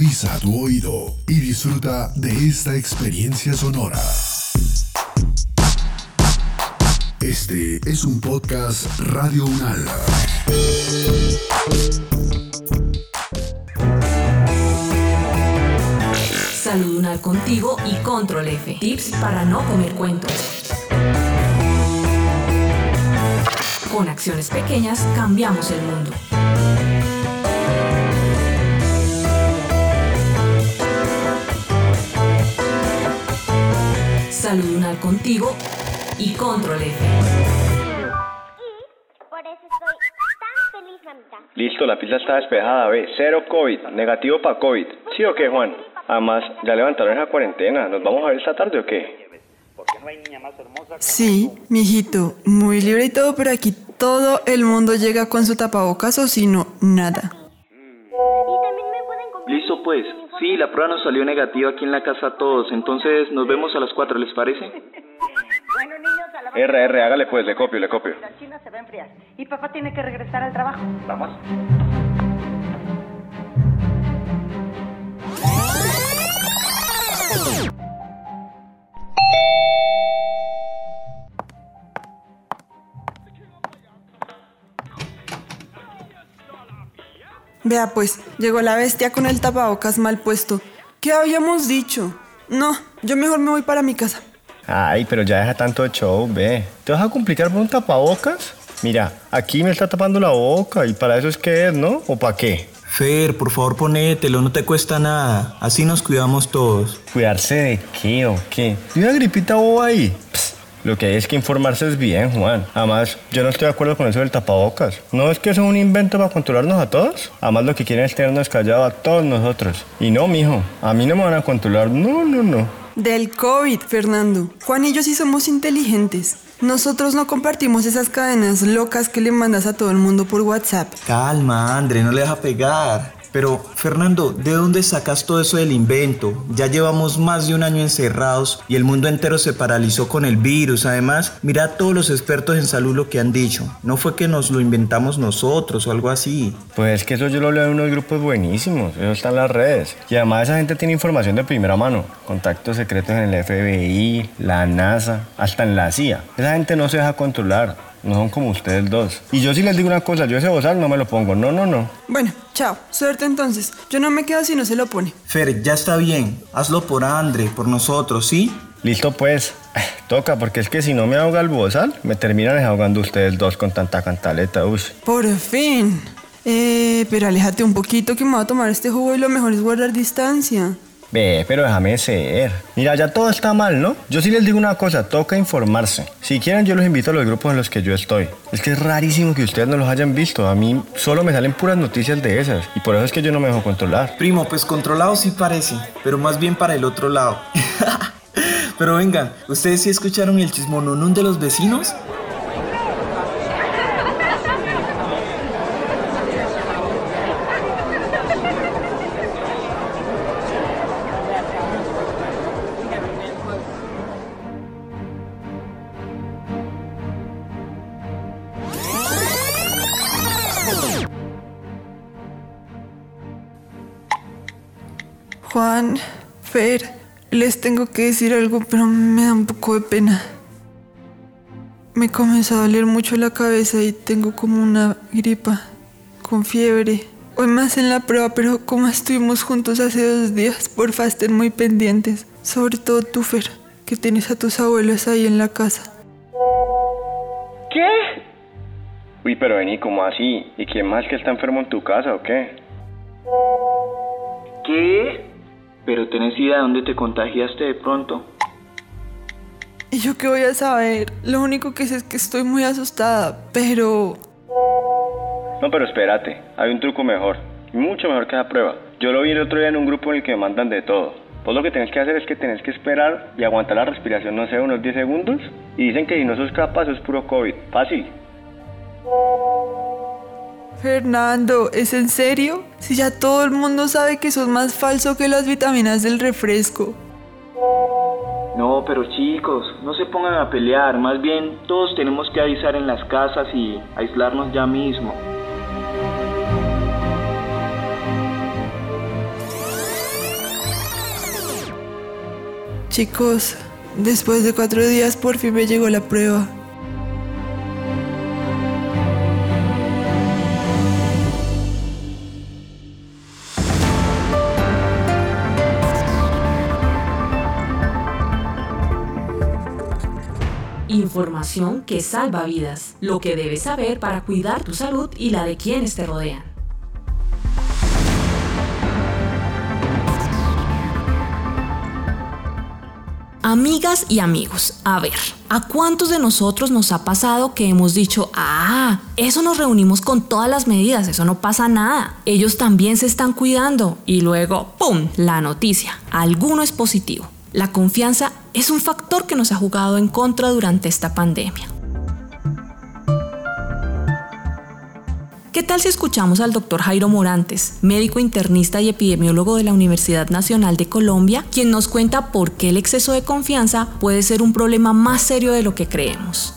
Agudiza tu oído y disfruta de esta experiencia sonora. Este es un podcast Radio Unal. Salud Unal contigo y Control F. Tips para no comer cuentos. Con acciones pequeñas cambiamos el mundo. Salud Unal contigo y Control F. Por eso estoy tan feliz, mamita. Listo, la pista está despejada, ve. Cero COVID, negativo para COVID. ¿Sí o qué, Juan? Además, ya levantaron esa cuarentena. ¿Nos vamos a ver esta tarde o qué? Sí, mijito, muy libre y todo, pero aquí todo el mundo llega con su tapabocas o si no, nada. Y también Listo pues. Sí, la prueba nos salió negativa aquí en la casa a todos, entonces nos vemos a las 4, ¿les parece? Bueno, niños, a la R, R, hágale pues, le copio, le copio. la China se va a enfriar. Y papá tiene que regresar al trabajo. Vamos. Vea pues, llegó la bestia con el tapabocas mal puesto. ¿Qué habíamos dicho? No, yo mejor me voy para mi casa. Ay, pero ya deja tanto show, ve. ¿Te vas a complicar por un tapabocas? Mira, aquí me está tapando la boca y para eso es que es, ¿no? ¿O para qué? Fer, por favor ponételo, no te cuesta nada. Así nos cuidamos todos. ¿Cuidarse de qué o qué? ¿Y una gripita boba ahí? Pss, lo que hay es que informarse es bien, Juan. Además, yo no estoy de acuerdo con eso del tapabocas. ¿No es que eso es un invento para controlarnos a todos? Además, lo que quieren es tenernos callados a todos nosotros. Y no, mijo, a mí no me van a controlar. No, no, no. Del COVID, Fernando. Juan y yo sí somos inteligentes. Nosotros no compartimos esas cadenas locas que le mandas a todo el mundo por WhatsApp. Calma, André, no le deja pegar. Pero, Fernando, ¿de dónde sacas todo eso del invento? Ya llevamos más de un año encerrados y el mundo entero se paralizó con el virus. Además, mira a todos los expertos en salud lo que han dicho. No fue que nos lo inventamos nosotros o algo así. Pues es que eso yo lo leo en unos grupos buenísimos. Eso está en las redes. Y además esa gente tiene información de primera mano. Contactos secretos en el FBI, la NASA, hasta en la CIA. Esa gente no se deja controlar. No son como ustedes dos. Y yo sí les digo una cosa, yo ese bozal no me lo pongo. No, no, no. Bueno, chao. Suerte entonces. Yo no me quedo si no se lo pone. Fer, ya está bien. Hazlo por André, por nosotros, ¿sí? Listo pues. Toca, porque es que si no me ahoga el bozal, me terminan ahogando ustedes dos con tanta cantaleta. Uy. Por fin. Eh, pero aléjate un poquito que me voy a tomar este jugo y lo mejor es guardar distancia. Ve, pero déjame ser. Mira, ya todo está mal, ¿no? Yo sí les digo una cosa, toca informarse. Si quieren, yo los invito a los grupos en los que yo estoy. Es que es rarísimo que ustedes no los hayan visto. A mí solo me salen puras noticias de esas. Y por eso es que yo no me dejo controlar. Primo, pues controlado sí parece, pero más bien para el otro lado. pero vengan, ¿ustedes sí escucharon el chismononún de los vecinos? Juan, Fer, les tengo que decir algo, pero me da un poco de pena. Me comenzó a doler mucho la cabeza y tengo como una gripa, con fiebre. Hoy más en la prueba, pero como estuvimos juntos hace dos días, porfa estén muy pendientes. Sobre todo tú, Fer, que tienes a tus abuelos ahí en la casa. ¿Qué? Uy, pero vení, ¿cómo así? ¿Y quién más que está enfermo en tu casa o qué? ¿Qué? ¿Pero tenés idea de dónde te contagiaste de pronto? ¿Y yo qué voy a saber? Lo único que sé es que estoy muy asustada, pero... No, pero espérate, hay un truco mejor, y mucho mejor que la prueba. Yo lo vi el otro día en un grupo en el que me mandan de todo. Vos lo que tenés que hacer es que tenés que esperar y aguantar la respiración, no sé, unos 10 segundos. Y dicen que si no sos capaz es puro COVID. Fácil. Fernando, ¿es en serio? Si ya todo el mundo sabe que sos más falso que las vitaminas del refresco. No, pero chicos, no se pongan a pelear, más bien todos tenemos que avisar en las casas y aislarnos ya mismo. Chicos, después de cuatro días por fin me llegó la prueba. Información que salva vidas. Lo que debes saber para cuidar tu salud y la de quienes te rodean. Amigas y amigos, a ver, ¿a cuántos de nosotros nos ha pasado que hemos dicho, ah, eso nos reunimos con todas las medidas, eso no pasa nada, ellos también se están cuidando y luego, ¡pum!, la noticia, alguno es positivo. La confianza es un factor que nos ha jugado en contra durante esta pandemia. ¿Qué tal si escuchamos al doctor Jairo Morantes, médico internista y epidemiólogo de la Universidad Nacional de Colombia, quien nos cuenta por qué el exceso de confianza puede ser un problema más serio de lo que creemos?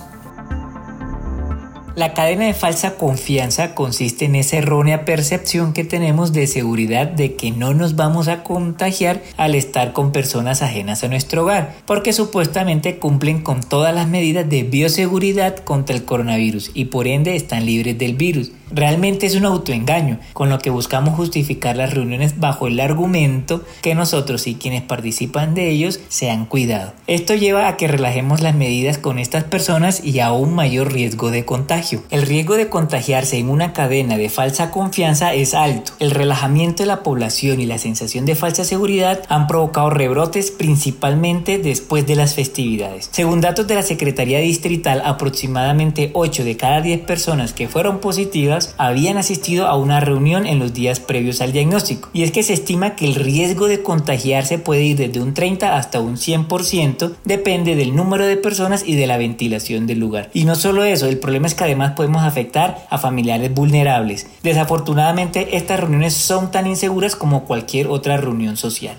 La cadena de falsa confianza consiste en esa errónea percepción que tenemos de seguridad de que no nos vamos a contagiar al estar con personas ajenas a nuestro hogar, porque supuestamente cumplen con todas las medidas de bioseguridad contra el coronavirus y por ende están libres del virus. Realmente es un autoengaño, con lo que buscamos justificar las reuniones bajo el argumento que nosotros y quienes participan de ellos se han cuidado. Esto lleva a que relajemos las medidas con estas personas y a un mayor riesgo de contagio. El riesgo de contagiarse en una cadena de falsa confianza es alto. El relajamiento de la población y la sensación de falsa seguridad han provocado rebrotes principalmente después de las festividades. Según datos de la Secretaría Distrital, aproximadamente 8 de cada 10 personas que fueron positivas habían asistido a una reunión en los días previos al diagnóstico. Y es que se estima que el riesgo de contagiarse puede ir desde un 30 hasta un 100%, depende del número de personas y de la ventilación del lugar. Y no solo eso, el problema es que además podemos afectar a familiares vulnerables. Desafortunadamente, estas reuniones son tan inseguras como cualquier otra reunión social.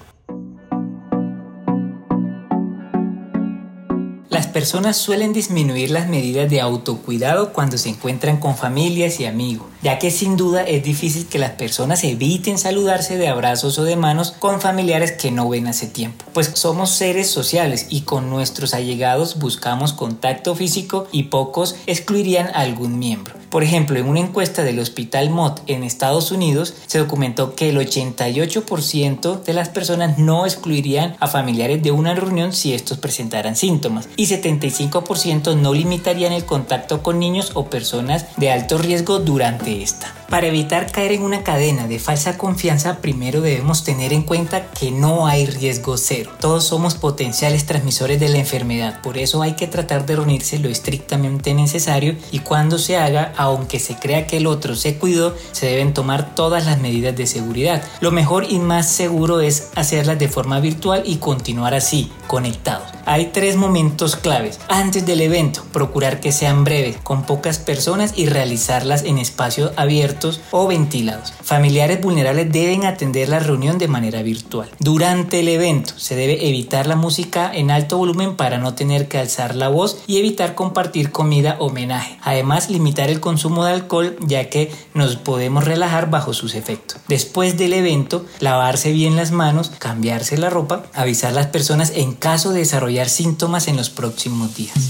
Las personas suelen disminuir las medidas de autocuidado cuando se encuentran con familias y amigos, ya que sin duda es difícil que las personas eviten saludarse de abrazos o de manos con familiares que no ven hace tiempo, pues somos seres sociales y con nuestros allegados buscamos contacto físico y pocos excluirían a algún miembro. Por ejemplo, en una encuesta del Hospital Mott en Estados Unidos se documentó que el 88% de las personas no excluirían a familiares de una reunión si estos presentaran síntomas y 75% no limitarían el contacto con niños o personas de alto riesgo durante esta. Para evitar caer en una cadena de falsa confianza, primero debemos tener en cuenta que no hay riesgo cero. Todos somos potenciales transmisores de la enfermedad, por eso hay que tratar de reunirse lo estrictamente necesario y cuando se haga, aunque se crea que el otro se cuidó, se deben tomar todas las medidas de seguridad. Lo mejor y más seguro es hacerlas de forma virtual y continuar así, conectados. Hay tres momentos claves. Antes del evento, procurar que sean breves, con pocas personas y realizarlas en espacios abiertos o ventilados. Familiares vulnerables deben atender la reunión de manera virtual. Durante el evento se debe evitar la música en alto volumen para no tener que alzar la voz y evitar compartir comida o homenaje. Además, limitar el consumo de alcohol ya que nos podemos relajar bajo sus efectos. Después del evento, lavarse bien las manos, cambiarse la ropa, avisar a las personas en caso de síntomas en los próximos días.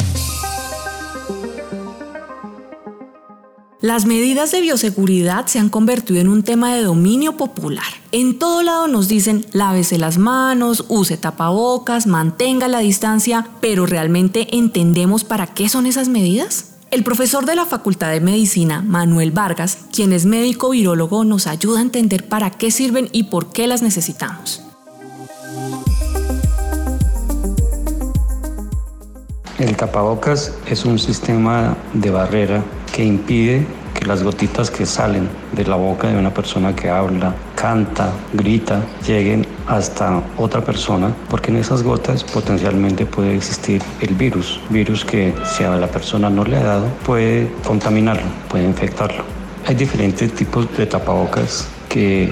Las medidas de bioseguridad se han convertido en un tema de dominio popular. En todo lado nos dicen lávese las manos, use tapabocas, mantenga la distancia, pero ¿realmente entendemos para qué son esas medidas? El profesor de la Facultad de Medicina, Manuel Vargas, quien es médico virólogo, nos ayuda a entender para qué sirven y por qué las necesitamos. El tapabocas es un sistema de barrera que impide que las gotitas que salen de la boca de una persona que habla, canta, grita, lleguen hasta otra persona, porque en esas gotas potencialmente puede existir el virus, virus que si a la persona no le ha dado puede contaminarlo, puede infectarlo. Hay diferentes tipos de tapabocas que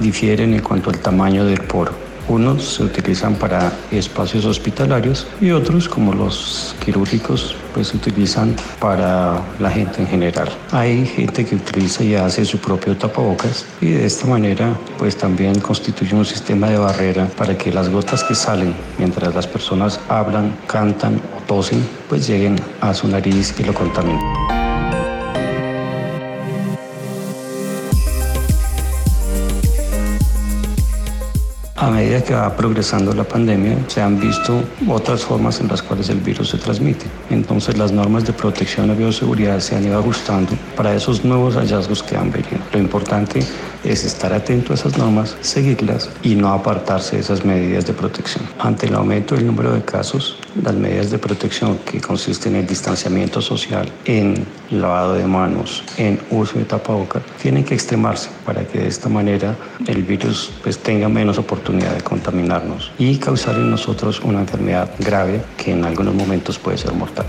difieren en cuanto al tamaño del poro. Unos se utilizan para espacios hospitalarios y otros, como los quirúrgicos, pues se utilizan para la gente en general. Hay gente que utiliza y hace su propio tapabocas y de esta manera pues también constituye un sistema de barrera para que las gotas que salen mientras las personas hablan, cantan o tosen pues lleguen a su nariz y lo contaminen. A medida que va progresando la pandemia, se han visto otras formas en las cuales el virus se transmite. Entonces las normas de protección y bioseguridad se han ido ajustando para esos nuevos hallazgos que han venido. Lo importante es estar atento a esas normas, seguirlas y no apartarse de esas medidas de protección. Ante el aumento del número de casos, las medidas de protección que consisten en distanciamiento social, en lavado de manos, en uso de tapabocas, tienen que extremarse para que de esta manera el virus pues, tenga menos oportunidad de contaminarnos y causar en nosotros una enfermedad grave que en algunos momentos puede ser mortal.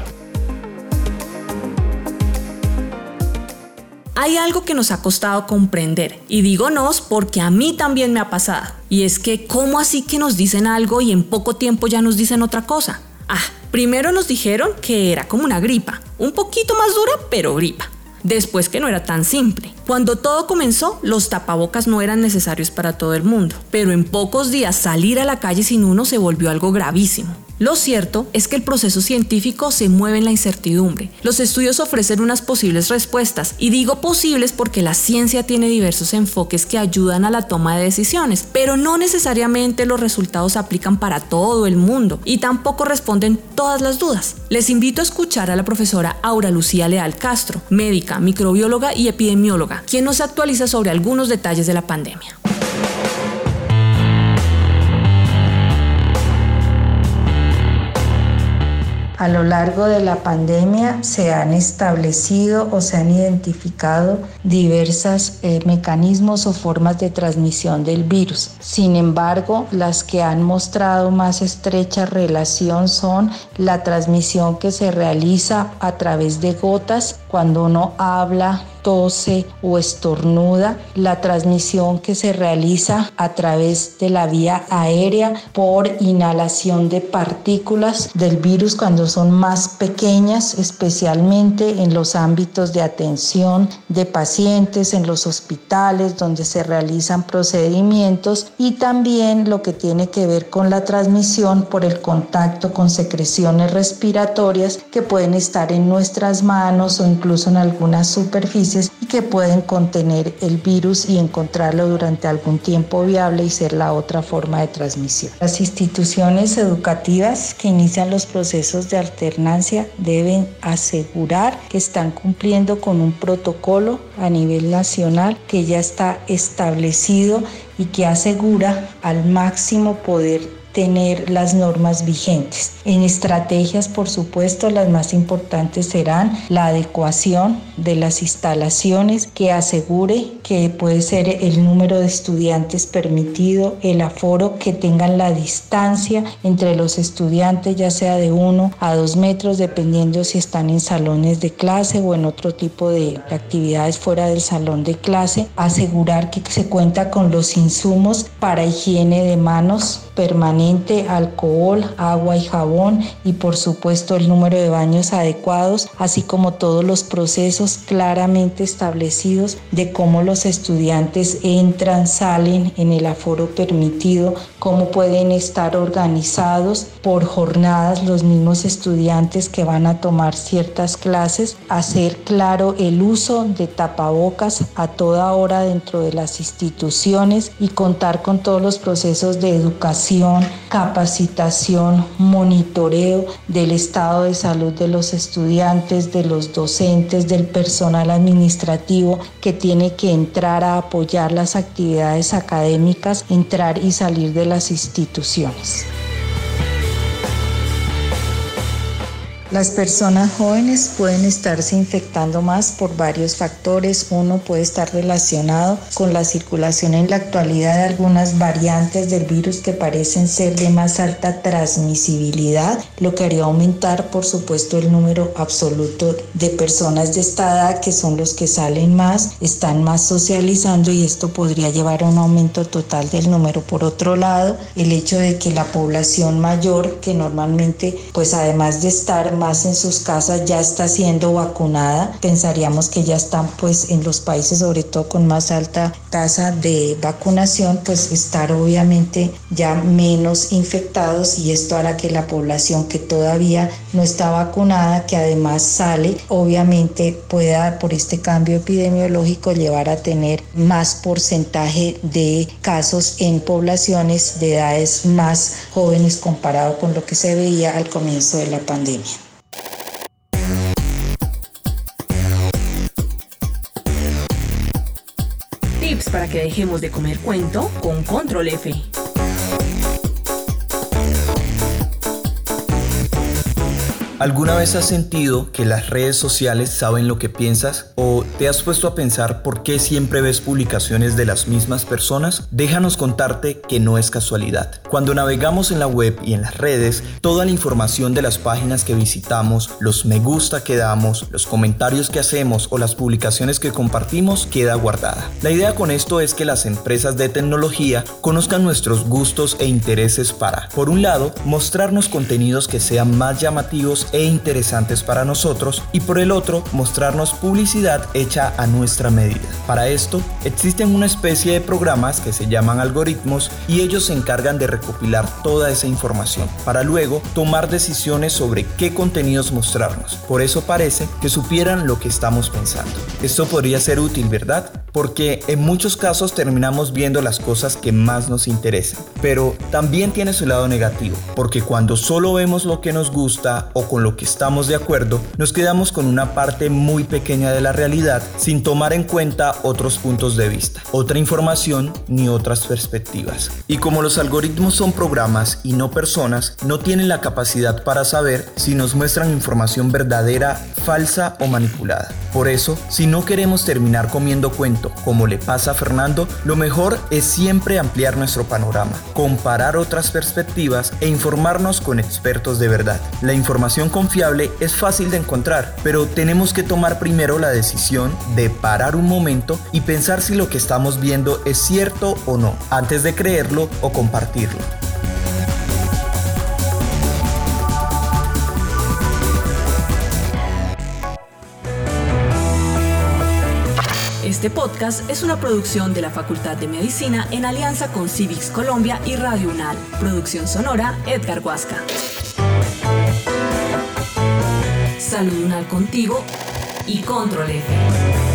Hay algo que nos ha costado comprender, y digo nos porque a mí también me ha pasado, y es que ¿cómo así que nos dicen algo y en poco tiempo ya nos dicen otra cosa? Ah, primero nos dijeron que era como una gripa, un poquito más dura, pero gripa. Después que no era tan simple. Cuando todo comenzó, los tapabocas no eran necesarios para todo el mundo, pero en pocos días salir a la calle sin uno se volvió algo gravísimo. Lo cierto es que el proceso científico se mueve en la incertidumbre. Los estudios ofrecen unas posibles respuestas, y digo posibles porque la ciencia tiene diversos enfoques que ayudan a la toma de decisiones, pero no necesariamente los resultados aplican para todo el mundo y tampoco responden todas las dudas. Les invito a escuchar a la profesora Aura Lucía Leal Castro, médica, microbióloga y epidemióloga, quien nos actualiza sobre algunos detalles de la pandemia. A lo largo de la pandemia se han establecido o se han identificado diversos eh, mecanismos o formas de transmisión del virus. Sin embargo, las que han mostrado más estrecha relación son la transmisión que se realiza a través de gotas cuando uno habla, tose o estornuda, la transmisión que se realiza a través de la vía aérea por inhalación de partículas del virus cuando son más pequeñas, especialmente en los ámbitos de atención de pacientes, en los hospitales donde se realizan procedimientos y también lo que tiene que ver con la transmisión por el contacto con secreciones respiratorias que pueden estar en nuestras manos o incluso en algunas superficies y que pueden contener el virus y encontrarlo durante algún tiempo viable y ser la otra forma de transmisión. Las instituciones educativas que inician los procesos de alternancia deben asegurar que están cumpliendo con un protocolo a nivel nacional que ya está establecido y que asegura al máximo poder tener las normas vigentes. En estrategias, por supuesto, las más importantes serán la adecuación de las instalaciones que asegure que puede ser el número de estudiantes permitido, el aforo, que tengan la distancia entre los estudiantes, ya sea de uno a dos metros, dependiendo si están en salones de clase o en otro tipo de actividades fuera del salón de clase. Asegurar que se cuenta con los insumos para higiene de manos permanente, alcohol, agua y jabón y por supuesto el número de baños adecuados, así como todos los procesos claramente establecidos de cómo los estudiantes entran, salen en el aforo permitido, cómo pueden estar organizados por jornadas los mismos estudiantes que van a tomar ciertas clases, hacer claro el uso de tapabocas a toda hora dentro de las instituciones y contar con todos los procesos de educación capacitación, monitoreo del estado de salud de los estudiantes, de los docentes, del personal administrativo que tiene que entrar a apoyar las actividades académicas, entrar y salir de las instituciones. Las personas jóvenes pueden estarse infectando más por varios factores. Uno puede estar relacionado con la circulación en la actualidad de algunas variantes del virus que parecen ser de más alta transmisibilidad, lo que haría aumentar, por supuesto, el número absoluto de personas de esta edad que son los que salen más, están más socializando y esto podría llevar a un aumento total del número. Por otro lado, el hecho de que la población mayor, que normalmente, pues además de estar más en sus casas ya está siendo vacunada. Pensaríamos que ya están pues en los países sobre todo con más alta tasa de vacunación pues estar obviamente ya menos infectados y esto hará que la población que todavía no está vacunada que además sale obviamente pueda por este cambio epidemiológico llevar a tener más porcentaje de casos en poblaciones de edades más jóvenes comparado con lo que se veía al comienzo de la pandemia. Que dejemos de comer cuento con Control F. ¿Alguna vez has sentido que las redes sociales saben lo que piensas? ¿O te has puesto a pensar por qué siempre ves publicaciones de las mismas personas? Déjanos contarte que no es casualidad. Cuando navegamos en la web y en las redes, toda la información de las páginas que visitamos, los me gusta que damos, los comentarios que hacemos o las publicaciones que compartimos queda guardada. La idea con esto es que las empresas de tecnología conozcan nuestros gustos e intereses para, por un lado, mostrarnos contenidos que sean más llamativos e interesantes para nosotros y por el otro mostrarnos publicidad hecha a nuestra medida. Para esto existen una especie de programas que se llaman algoritmos y ellos se encargan de recopilar toda esa información para luego tomar decisiones sobre qué contenidos mostrarnos. Por eso parece que supieran lo que estamos pensando. Esto podría ser útil, ¿verdad? Porque en muchos casos terminamos viendo las cosas que más nos interesan. Pero también tiene su lado negativo, porque cuando solo vemos lo que nos gusta o con lo que estamos de acuerdo, nos quedamos con una parte muy pequeña de la realidad sin tomar en cuenta otros puntos de vista, otra información ni otras perspectivas. Y como los algoritmos son programas y no personas, no tienen la capacidad para saber si nos muestran información verdadera, falsa o manipulada. Por eso, si no queremos terminar comiendo cuento como le pasa a Fernando, lo mejor es siempre ampliar nuestro panorama, comparar otras perspectivas e informarnos con expertos de verdad. La información confiable es fácil de encontrar, pero tenemos que tomar primero la decisión de parar un momento y pensar si lo que estamos viendo es cierto o no, antes de creerlo o compartirlo. Este podcast es una producción de la Facultad de Medicina en alianza con Civics Colombia y Radio UNAL. Producción sonora Edgar Huasca. Salud UNAL contigo y Control F.